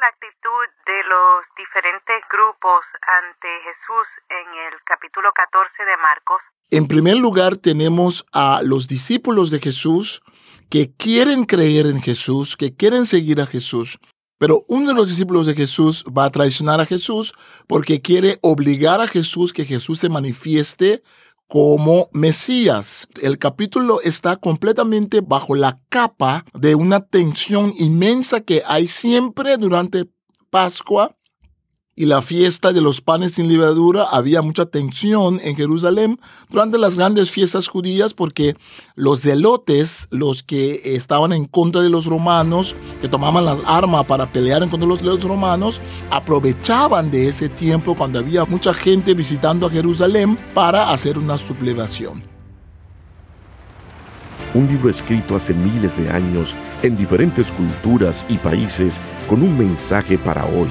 la actitud de los diferentes grupos ante Jesús en el capítulo 14 de Marcos? En primer lugar tenemos a los discípulos de Jesús que quieren creer en Jesús, que quieren seguir a Jesús, pero uno de los discípulos de Jesús va a traicionar a Jesús porque quiere obligar a Jesús que Jesús se manifieste como Mesías. El capítulo está completamente bajo la capa de una tensión inmensa que hay siempre durante Pascua y la fiesta de los panes sin levadura, había mucha tensión en Jerusalén durante las grandes fiestas judías porque los zelotes, los que estaban en contra de los romanos, que tomaban las armas para pelear en contra de los romanos, aprovechaban de ese tiempo cuando había mucha gente visitando a Jerusalén para hacer una sublevación. Un libro escrito hace miles de años en diferentes culturas y países con un mensaje para hoy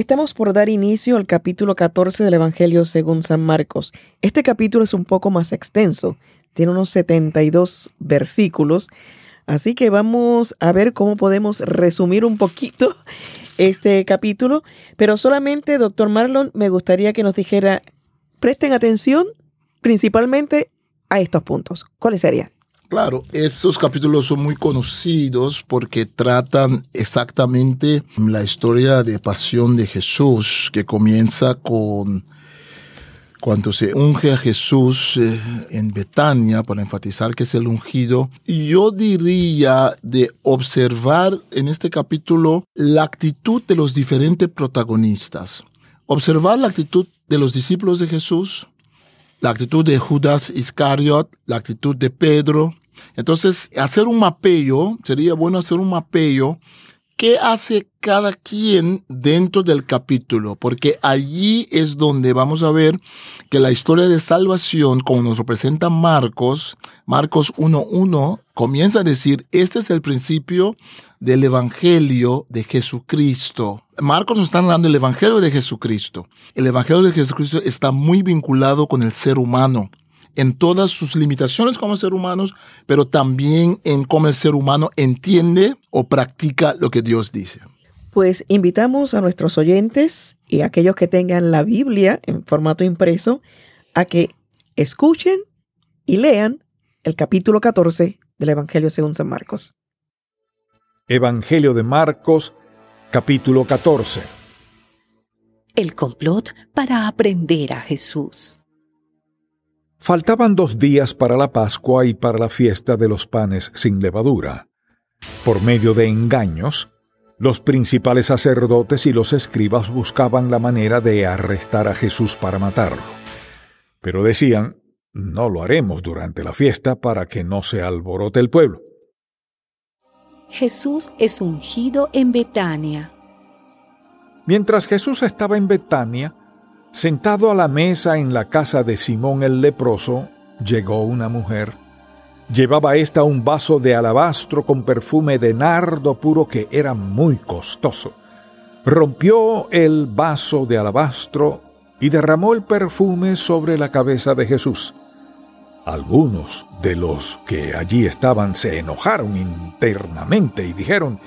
Estamos por dar inicio al capítulo 14 del Evangelio según San Marcos. Este capítulo es un poco más extenso, tiene unos 72 versículos, así que vamos a ver cómo podemos resumir un poquito este capítulo, pero solamente, doctor Marlon, me gustaría que nos dijera, presten atención principalmente a estos puntos. ¿Cuáles serían? Claro, estos capítulos son muy conocidos porque tratan exactamente la historia de pasión de Jesús, que comienza con cuando se unge a Jesús eh, en Betania, para enfatizar que es el ungido. Yo diría de observar en este capítulo la actitud de los diferentes protagonistas. Observar la actitud de los discípulos de Jesús, la actitud de Judas Iscariot, la actitud de Pedro, entonces, hacer un mapeo, sería bueno hacer un mapeo qué hace cada quien dentro del capítulo, porque allí es donde vamos a ver que la historia de salvación, como nos representa Marcos, Marcos 1.1, comienza a decir, este es el principio del Evangelio de Jesucristo. Marcos nos está hablando del Evangelio de Jesucristo. El Evangelio de Jesucristo está muy vinculado con el ser humano en todas sus limitaciones como ser humanos, pero también en cómo el ser humano entiende o practica lo que Dios dice. Pues invitamos a nuestros oyentes y a aquellos que tengan la Biblia en formato impreso a que escuchen y lean el capítulo 14 del Evangelio según San Marcos. Evangelio de Marcos, capítulo 14. El complot para aprender a Jesús. Faltaban dos días para la Pascua y para la fiesta de los panes sin levadura. Por medio de engaños, los principales sacerdotes y los escribas buscaban la manera de arrestar a Jesús para matarlo. Pero decían, no lo haremos durante la fiesta para que no se alborote el pueblo. Jesús es ungido en Betania. Mientras Jesús estaba en Betania, Sentado a la mesa en la casa de Simón el leproso, llegó una mujer. Llevaba ésta un vaso de alabastro con perfume de nardo puro que era muy costoso. Rompió el vaso de alabastro y derramó el perfume sobre la cabeza de Jesús. Algunos de los que allí estaban se enojaron internamente y dijeron,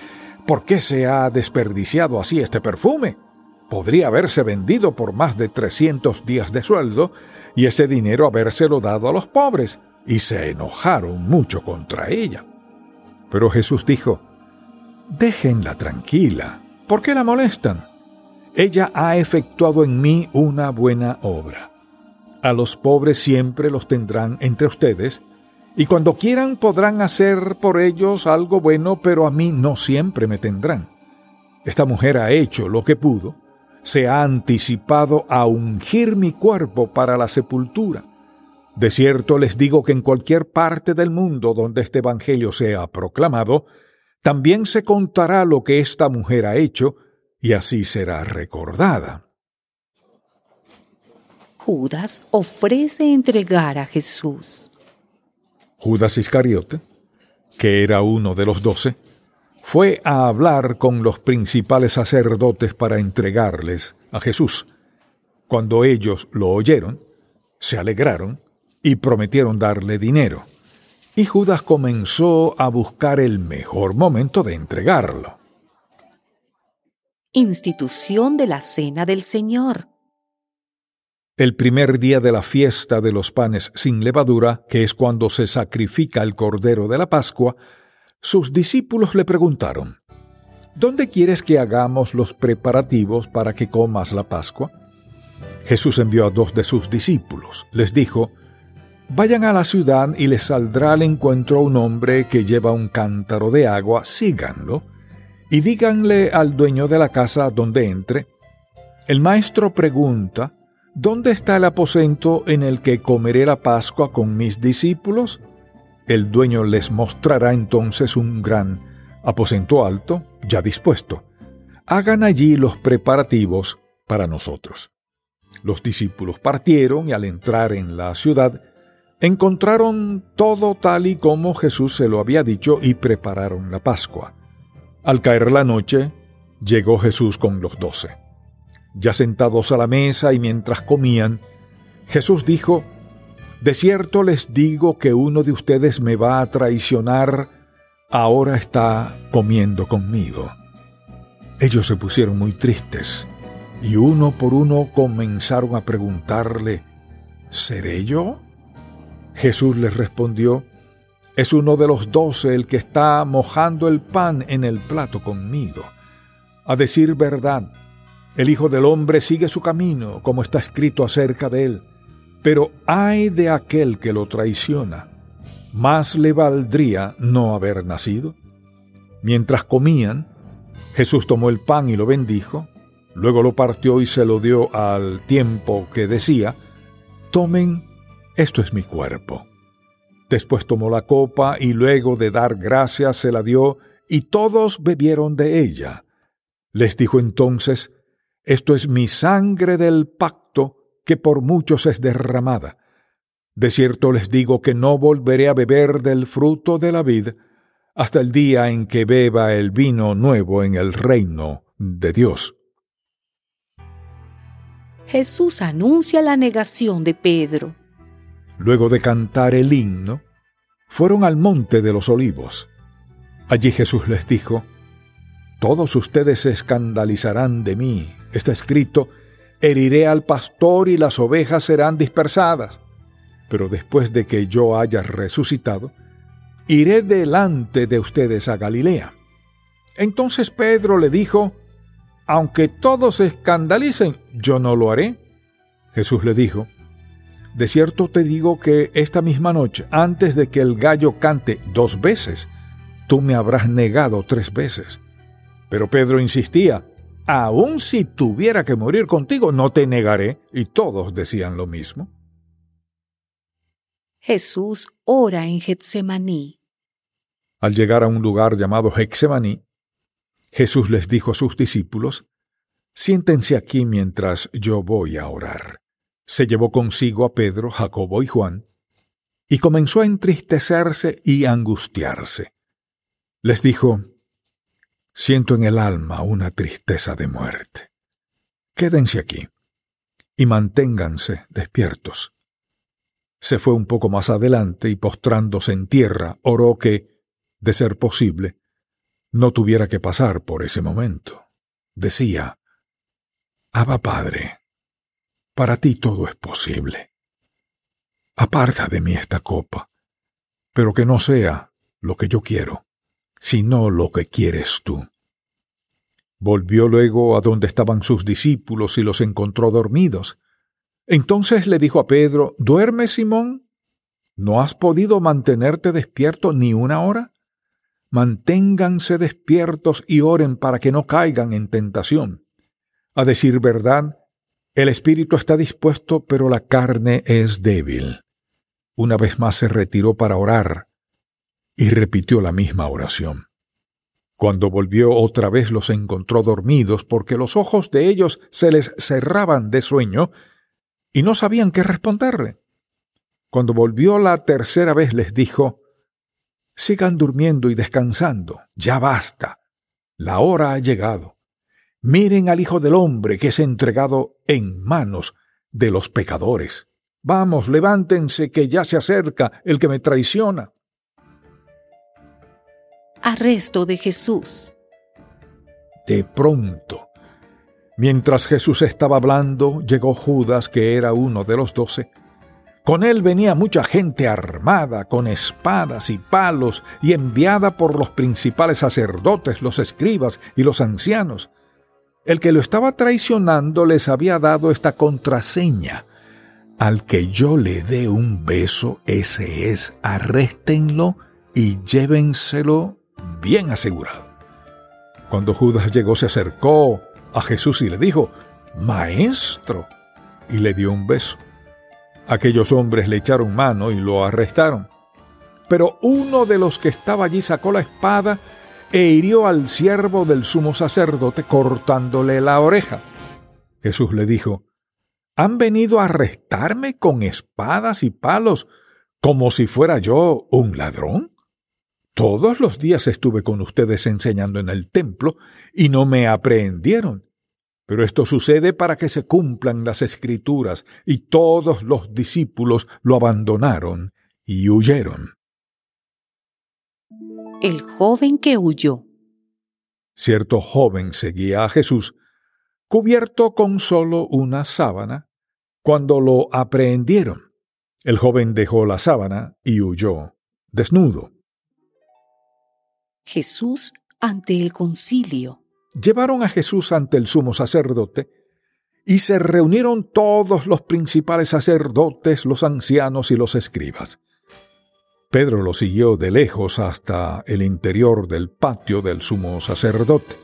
¿por qué se ha desperdiciado así este perfume? Podría haberse vendido por más de 300 días de sueldo y ese dinero habérselo dado a los pobres, y se enojaron mucho contra ella. Pero Jesús dijo, Déjenla tranquila, ¿por qué la molestan? Ella ha efectuado en mí una buena obra. A los pobres siempre los tendrán entre ustedes, y cuando quieran podrán hacer por ellos algo bueno, pero a mí no siempre me tendrán. Esta mujer ha hecho lo que pudo, se ha anticipado a ungir mi cuerpo para la sepultura. De cierto les digo que en cualquier parte del mundo donde este Evangelio sea proclamado, también se contará lo que esta mujer ha hecho, y así será recordada. Judas ofrece entregar a Jesús. Judas Iscariote, que era uno de los doce, fue a hablar con los principales sacerdotes para entregarles a Jesús. Cuando ellos lo oyeron, se alegraron y prometieron darle dinero. Y Judas comenzó a buscar el mejor momento de entregarlo. Institución de la Cena del Señor. El primer día de la fiesta de los panes sin levadura, que es cuando se sacrifica el cordero de la Pascua, sus discípulos le preguntaron, ¿Dónde quieres que hagamos los preparativos para que comas la Pascua? Jesús envió a dos de sus discípulos. Les dijo, Vayan a la ciudad y les saldrá al encuentro un hombre que lleva un cántaro de agua, síganlo, y díganle al dueño de la casa donde entre, el maestro pregunta, ¿Dónde está el aposento en el que comeré la Pascua con mis discípulos? El dueño les mostrará entonces un gran aposento alto, ya dispuesto. Hagan allí los preparativos para nosotros. Los discípulos partieron y al entrar en la ciudad, encontraron todo tal y como Jesús se lo había dicho y prepararon la Pascua. Al caer la noche, llegó Jesús con los doce. Ya sentados a la mesa y mientras comían, Jesús dijo, De cierto les digo que uno de ustedes me va a traicionar, ahora está comiendo conmigo. Ellos se pusieron muy tristes y uno por uno comenzaron a preguntarle, ¿Seré yo? Jesús les respondió, es uno de los doce el que está mojando el pan en el plato conmigo. A decir verdad, el Hijo del Hombre sigue su camino, como está escrito acerca de él. Pero ay de aquel que lo traiciona. Más le valdría no haber nacido. Mientras comían, Jesús tomó el pan y lo bendijo, luego lo partió y se lo dio al tiempo que decía, Tomen, esto es mi cuerpo. Después tomó la copa y luego de dar gracias se la dio, y todos bebieron de ella. Les dijo entonces, esto es mi sangre del pacto que por muchos es derramada. De cierto les digo que no volveré a beber del fruto de la vid hasta el día en que beba el vino nuevo en el reino de Dios. Jesús anuncia la negación de Pedro. Luego de cantar el himno, fueron al monte de los olivos. Allí Jesús les dijo, Todos ustedes se escandalizarán de mí, Está escrito, heriré al pastor y las ovejas serán dispersadas. Pero después de que yo haya resucitado, iré delante de ustedes a Galilea. Entonces Pedro le dijo, aunque todos se escandalicen, yo no lo haré. Jesús le dijo, de cierto te digo que esta misma noche, antes de que el gallo cante dos veces, tú me habrás negado tres veces. Pero Pedro insistía, Aun si tuviera que morir contigo, no te negaré. Y todos decían lo mismo. Jesús ora en Getsemaní. Al llegar a un lugar llamado Getsemaní, Jesús les dijo a sus discípulos, Siéntense aquí mientras yo voy a orar. Se llevó consigo a Pedro, Jacobo y Juan, y comenzó a entristecerse y angustiarse. Les dijo, Siento en el alma una tristeza de muerte. Quédense aquí y manténganse despiertos. Se fue un poco más adelante y postrándose en tierra, oró que, de ser posible, no tuviera que pasar por ese momento. Decía, Abba Padre, para ti todo es posible. Aparta de mí esta copa, pero que no sea lo que yo quiero, sino lo que quieres tú. Volvió luego a donde estaban sus discípulos y los encontró dormidos. Entonces le dijo a Pedro, ¿Duerme, Simón? ¿No has podido mantenerte despierto ni una hora? Manténganse despiertos y oren para que no caigan en tentación. A decir verdad, el espíritu está dispuesto, pero la carne es débil. Una vez más se retiró para orar y repitió la misma oración. Cuando volvió otra vez los encontró dormidos porque los ojos de ellos se les cerraban de sueño, y no sabían qué responderle. Cuando volvió la tercera vez les dijo, Sigan durmiendo y descansando, ya basta, la hora ha llegado. Miren al Hijo del Hombre que es entregado en manos de los pecadores. Vamos, levántense, que ya se acerca el que me traiciona. Arresto de Jesús. De pronto, mientras Jesús estaba hablando, llegó Judas, que era uno de los doce. Con él venía mucha gente armada, con espadas y palos, y enviada por los principales sacerdotes, los escribas y los ancianos. El que lo estaba traicionando les había dado esta contraseña. Al que yo le dé un beso, ese es, arréstenlo y llévenselo bien asegurado. Cuando Judas llegó se acercó a Jesús y le dijo, Maestro, y le dio un beso. Aquellos hombres le echaron mano y lo arrestaron. Pero uno de los que estaba allí sacó la espada e hirió al siervo del sumo sacerdote cortándole la oreja. Jesús le dijo, ¿Han venido a arrestarme con espadas y palos como si fuera yo un ladrón? Todos los días estuve con ustedes enseñando en el templo y no me aprehendieron. Pero esto sucede para que se cumplan las escrituras y todos los discípulos lo abandonaron y huyeron. El joven que huyó. Cierto joven seguía a Jesús, cubierto con solo una sábana, cuando lo aprehendieron. El joven dejó la sábana y huyó, desnudo. Jesús ante el concilio. Llevaron a Jesús ante el sumo sacerdote, y se reunieron todos los principales sacerdotes, los ancianos y los escribas. Pedro lo siguió de lejos hasta el interior del patio del sumo sacerdote.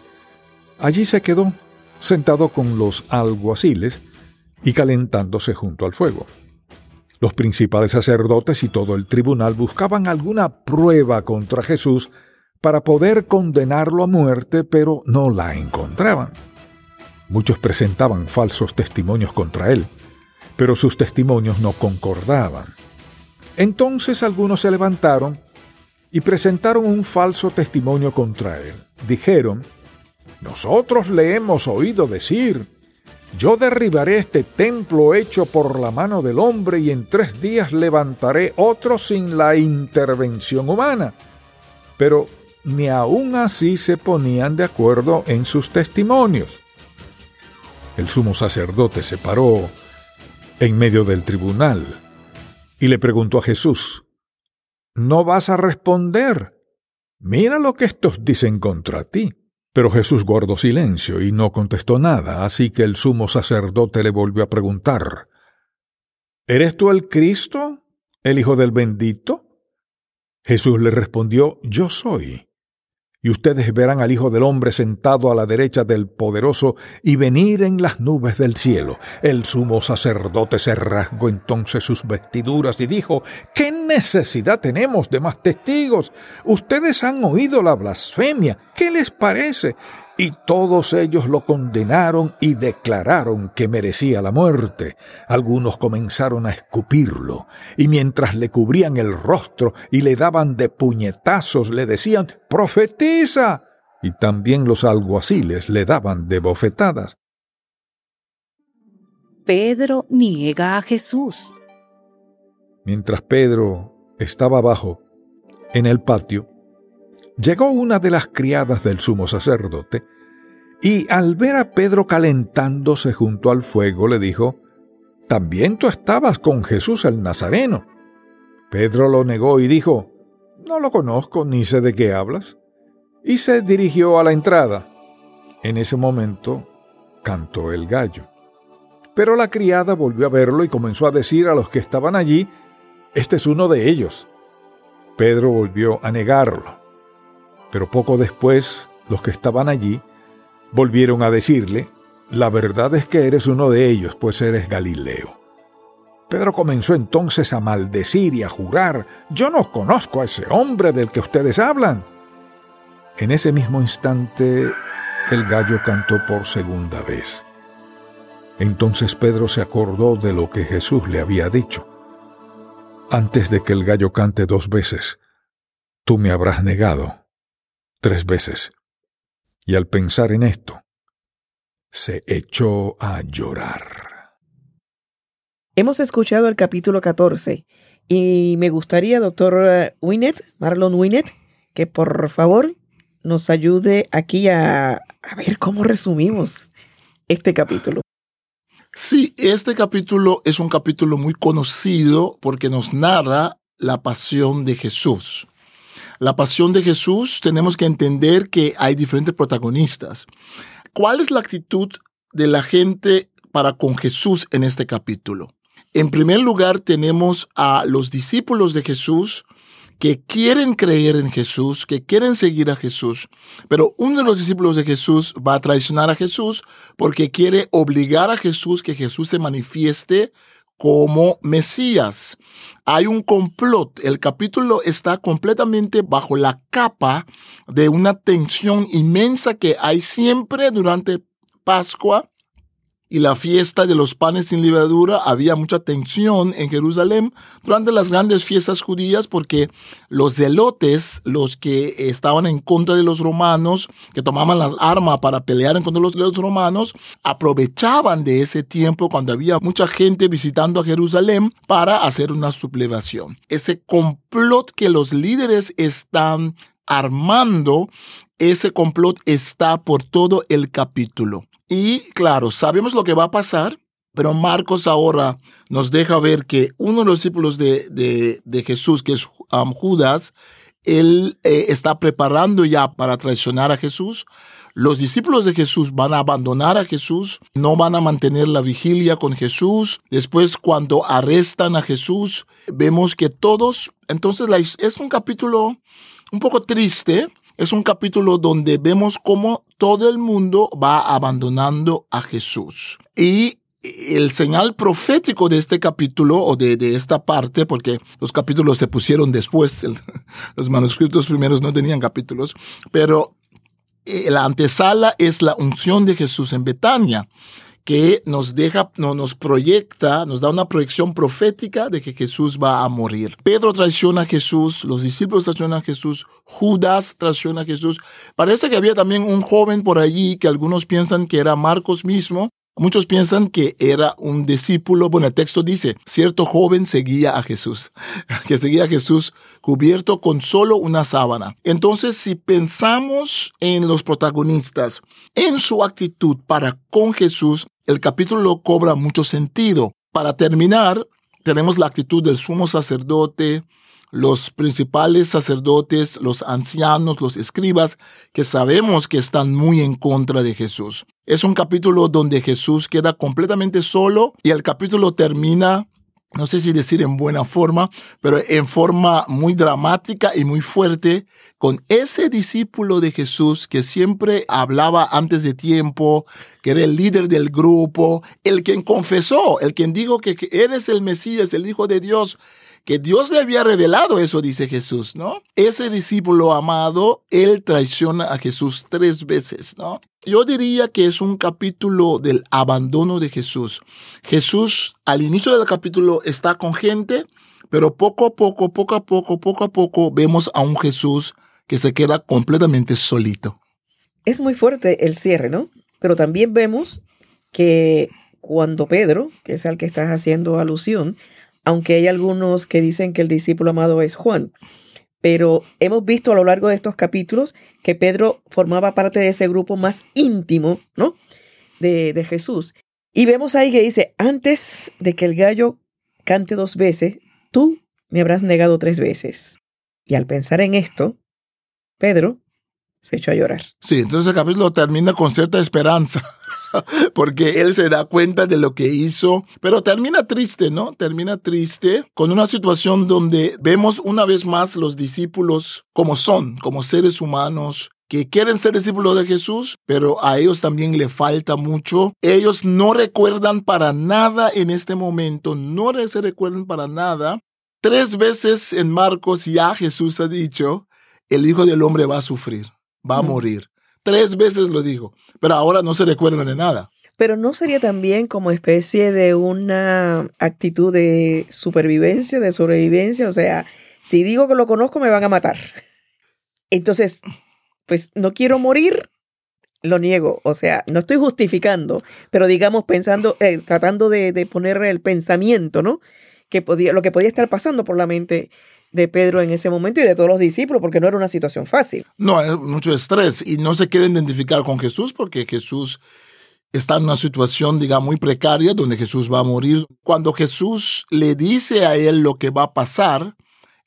Allí se quedó, sentado con los alguaciles y calentándose junto al fuego. Los principales sacerdotes y todo el tribunal buscaban alguna prueba contra Jesús para poder condenarlo a muerte, pero no la encontraban. Muchos presentaban falsos testimonios contra él, pero sus testimonios no concordaban. Entonces algunos se levantaron y presentaron un falso testimonio contra él. Dijeron, nosotros le hemos oído decir, yo derribaré este templo hecho por la mano del hombre y en tres días levantaré otro sin la intervención humana. Pero ni aun así se ponían de acuerdo en sus testimonios. El sumo sacerdote se paró en medio del tribunal y le preguntó a Jesús, ¿no vas a responder? Mira lo que estos dicen contra ti. Pero Jesús guardó silencio y no contestó nada, así que el sumo sacerdote le volvió a preguntar, ¿Eres tú el Cristo, el Hijo del bendito? Jesús le respondió, Yo soy y ustedes verán al Hijo del Hombre sentado a la derecha del Poderoso y venir en las nubes del cielo. El sumo sacerdote se rasgó entonces sus vestiduras y dijo, ¿qué necesidad tenemos de más testigos? Ustedes han oído la blasfemia. ¿Qué les parece? Y todos ellos lo condenaron y declararon que merecía la muerte. Algunos comenzaron a escupirlo, y mientras le cubrían el rostro y le daban de puñetazos, le decían, ¡Profetiza! Y también los alguaciles le daban de bofetadas. Pedro niega a Jesús. Mientras Pedro estaba abajo, en el patio, Llegó una de las criadas del sumo sacerdote, y al ver a Pedro calentándose junto al fuego, le dijo, También tú estabas con Jesús el Nazareno. Pedro lo negó y dijo, No lo conozco ni sé de qué hablas. Y se dirigió a la entrada. En ese momento cantó el gallo. Pero la criada volvió a verlo y comenzó a decir a los que estaban allí, Este es uno de ellos. Pedro volvió a negarlo. Pero poco después, los que estaban allí volvieron a decirle, la verdad es que eres uno de ellos, pues eres Galileo. Pedro comenzó entonces a maldecir y a jurar, yo no conozco a ese hombre del que ustedes hablan. En ese mismo instante, el gallo cantó por segunda vez. Entonces Pedro se acordó de lo que Jesús le había dicho. Antes de que el gallo cante dos veces, tú me habrás negado tres veces. Y al pensar en esto, se echó a llorar. Hemos escuchado el capítulo 14 y me gustaría, doctor Winnet, Marlon Winnet, que por favor nos ayude aquí a, a ver cómo resumimos este capítulo. Sí, este capítulo es un capítulo muy conocido porque nos narra la pasión de Jesús. La pasión de Jesús tenemos que entender que hay diferentes protagonistas. ¿Cuál es la actitud de la gente para con Jesús en este capítulo? En primer lugar tenemos a los discípulos de Jesús que quieren creer en Jesús, que quieren seguir a Jesús, pero uno de los discípulos de Jesús va a traicionar a Jesús porque quiere obligar a Jesús que Jesús se manifieste como Mesías. Hay un complot. El capítulo está completamente bajo la capa de una tensión inmensa que hay siempre durante Pascua y la fiesta de los panes sin levadura, había mucha tensión en Jerusalén durante las grandes fiestas judías porque los zelotes, los que estaban en contra de los romanos, que tomaban las armas para pelear en contra de los, romanos, aprovechaban de ese tiempo cuando había mucha gente visitando a Jerusalén para hacer una sublevación. Ese complot que los líderes están armando, ese complot está por todo el capítulo. Y claro, sabemos lo que va a pasar, pero Marcos ahora nos deja ver que uno de los discípulos de, Jesús, que es Judas, él eh, está preparando ya para traicionar a Jesús. Los discípulos de Jesús van a abandonar a Jesús, no van a mantener la vigilia con Jesús. Después, cuando arrestan a Jesús, vemos que todos, entonces es un capítulo un poco triste, es un capítulo donde vemos cómo todo el mundo va abandonando a Jesús. Y el señal profético de este capítulo o de, esta parte, porque los capítulos se pusieron después, los manuscritos primeros no tenían capítulos, pero eh, la antesala es la unción de Jesús en Betania que nos deja, no, nos proyecta, nos da una proyección profética de que Jesús va a morir. Pedro traiciona a Jesús, los discípulos traicionan a Jesús, Judas traiciona a Jesús. Parece que había también un joven por allí que algunos piensan que era Marcos mismo, Muchos piensan que era un discípulo. Bueno, el texto dice, cierto joven seguía a Jesús, que seguía a Jesús cubierto con solo una sábana. Entonces, si pensamos en los protagonistas, en su actitud para con Jesús, el capítulo cobra mucho sentido. Para terminar, tenemos la actitud del sumo sacerdote, los principales sacerdotes, los ancianos, los escribas, que sabemos que están muy en contra de Jesús. Es un capítulo donde Jesús queda completamente solo y el capítulo termina no sé si decir en buena forma, pero en forma muy dramática y muy fuerte, con ese discípulo de Jesús que siempre hablaba antes de tiempo, que era el líder del grupo, el quien confesó, el quien dijo que eres el Mesías, el Hijo de Dios, que Dios le había revelado eso, dice Jesús, ¿no? Ese discípulo amado, él traiciona a Jesús tres veces, ¿no? Yo diría que es un capítulo del abandono de Jesús. Jesús al inicio del capítulo está con gente, pero poco a poco, poco a poco, poco a poco vemos a un Jesús que se queda completamente solito. Es muy fuerte el cierre, ¿no? Pero también vemos que cuando Pedro, que es al que estás haciendo alusión, aunque hay algunos que dicen que el discípulo amado es Juan. Pero hemos visto a lo largo de estos capítulos que Pedro formaba parte de ese grupo más íntimo, ¿no? De, de Jesús. Y vemos ahí que dice, antes de que el gallo cante dos veces, tú me habrás negado tres veces. Y al pensar en esto, Pedro se echó a llorar. Sí, entonces el capítulo termina con cierta esperanza. porque él se da cuenta de lo que hizo, pero termina triste, ¿no? Termina triste con una situación donde vemos una vez más los discípulos como son, como seres humanos, que quieren ser discípulos de Jesús, pero a ellos también le falta mucho. Ellos no recuerdan para nada en este momento, no se recuerdan para nada. Tres veces en Marcos ya Jesús ha dicho, el Hijo del Hombre va a sufrir, va a morir. Tres veces lo dijo, pero ahora no se recuerdan de nada. Pero no sería también como especie de una actitud de supervivencia, de sobrevivencia. O sea, si digo que lo conozco, me van a matar. Entonces, pues no quiero morir, lo niego. O sea, no estoy justificando, pero digamos pensando, eh, tratando de, de poner el pensamiento, ¿no? Que podía, lo que podía estar pasando por la mente de Pedro en ese momento y de todos los discípulos, porque no era una situación fácil. No, hay mucho estrés y no se quiere identificar con Jesús porque Jesús está en una situación, digamos, muy precaria donde Jesús va a morir. Cuando Jesús le dice a él lo que va a pasar,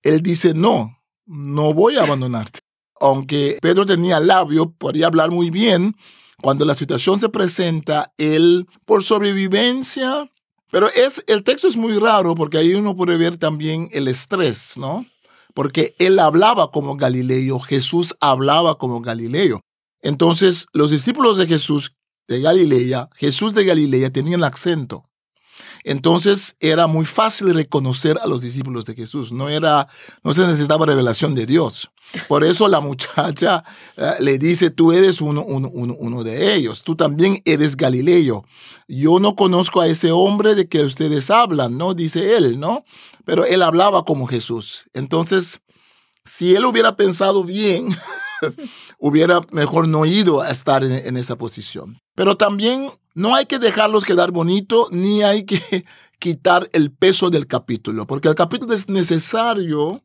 él dice, no, no voy a abandonarte. Aunque Pedro tenía labio, podía hablar muy bien, cuando la situación se presenta, él, por sobrevivencia, pero es, el texto es muy raro porque ahí uno puede ver también el estrés, ¿no? Porque él hablaba como Galileo, Jesús hablaba como Galileo. Entonces, los discípulos de Jesús de Galilea, Jesús de Galilea tenían acento. Entonces era muy fácil reconocer a los discípulos de Jesús. No era, no se necesitaba revelación de Dios. Por eso la muchacha eh, le dice, tú eres uno, uno, uno, de ellos. Tú también eres Galileo. Yo no conozco a ese hombre de que ustedes hablan, ¿no? Dice él, ¿no? Pero él hablaba como Jesús. Entonces, si él hubiera pensado bien, hubiera mejor no ido a estar en, esa posición. Pero también no hay que dejarlos quedar bonito, ni hay que quitar el peso del capítulo, porque el capítulo es necesario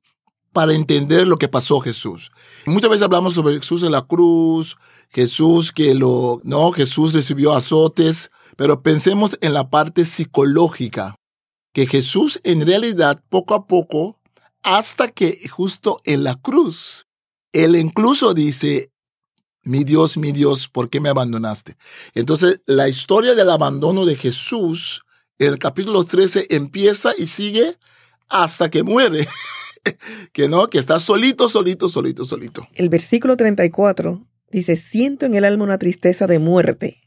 para entender lo que pasó Jesús. Muchas veces hablamos sobre Jesús en la cruz, Jesús que lo, no, Jesús recibió azotes, pero pensemos en la parte psicológica, que Jesús en realidad poco a poco, hasta que justo en la cruz, él incluso dice, mi Dios, mi Dios, ¿por qué me abandonaste? Entonces, la historia del abandono de Jesús en el capítulo 13 empieza y sigue hasta que muere. que no, que está solito, solito, solito, solito. El versículo 34 dice, siento en el alma una tristeza de muerte.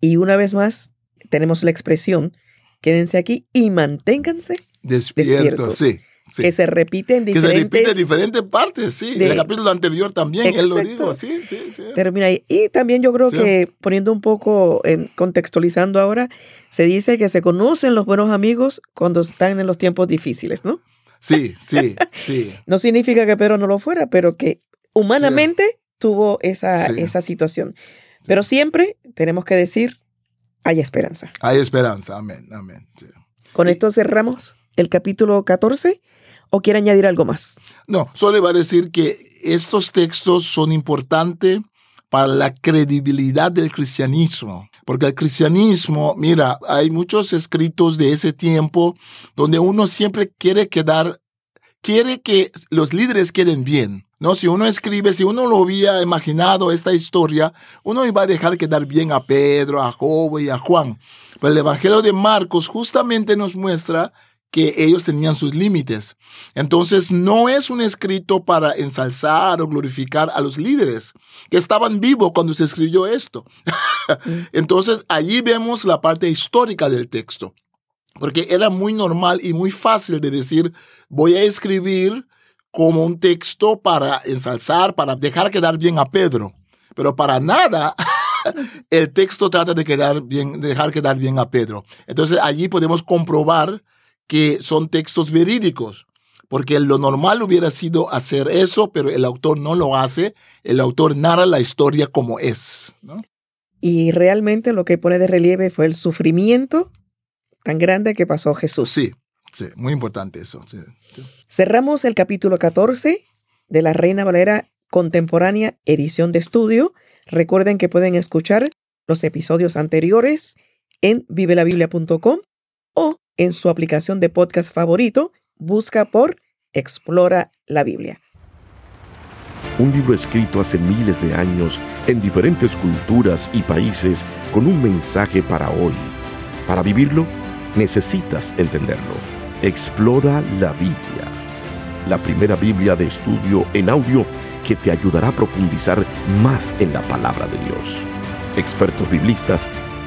Y una vez más tenemos la expresión, quédense aquí y manténganse despiertos. Sí que se repite en diferentes... Que se repite en diferentes partes, sí. en el capítulo anterior también, él lo dijo, sí, sí, sí. Termina ahí. Y también yo creo que, poniendo un poco, en, contextualizando ahora, se dice que se conocen los buenos amigos cuando están en los tiempos difíciles, ¿no? Sí, sí, sí. no significa que Pedro no lo fuera, pero que humanamente tuvo esa, esa situación. Pero siempre tenemos que decir, hay esperanza. Hay esperanza, amén, amén. Con esto cerramos el capítulo 14 ¿O quiere añadir algo más? No, solo va a decir que estos textos son importantes para la credibilidad del cristianismo. Porque el cristianismo, mira, hay muchos escritos de ese tiempo donde uno siempre quiere quedar, quiere que los líderes queden bien. No, si uno escribe, si uno lo había imaginado esta historia, uno iba a dejar quedar bien a Pedro, a Job y a Juan. Pero el Evangelio de Marcos justamente nos muestra que ellos tenían sus límites. Entonces, no es un escrito para ensalzar o glorificar a los líderes que estaban vivos cuando se escribió esto. Entonces, allí vemos la parte histórica del texto, porque era muy normal y muy fácil de decir, voy a escribir como un texto para ensalzar, para dejar quedar bien a Pedro, pero para nada. el texto trata de quedar bien, dejar quedar bien a Pedro. Entonces allí podemos comprobar que son textos verídicos, porque lo normal hubiera sido hacer eso, pero el autor no lo hace, el autor narra la historia como es. Y realmente lo que pone de relieve fue el sufrimiento tan grande que pasó Jesús. Sí, sí, muy importante eso. Cerramos el capítulo 14 de la Reina Valera Contemporánea, edición de estudio. Recuerden que pueden escuchar los episodios anteriores en vivelabiblia.com en su aplicación de podcast favorito, busca por Explora la Biblia. Un libro escrito hace miles de años en diferentes culturas y países con un mensaje para hoy. Para vivirlo, necesitas entenderlo. Explora la Biblia. La primera Biblia de estudio en audio que te ayudará a profundizar más en la palabra de Dios. Expertos biblistas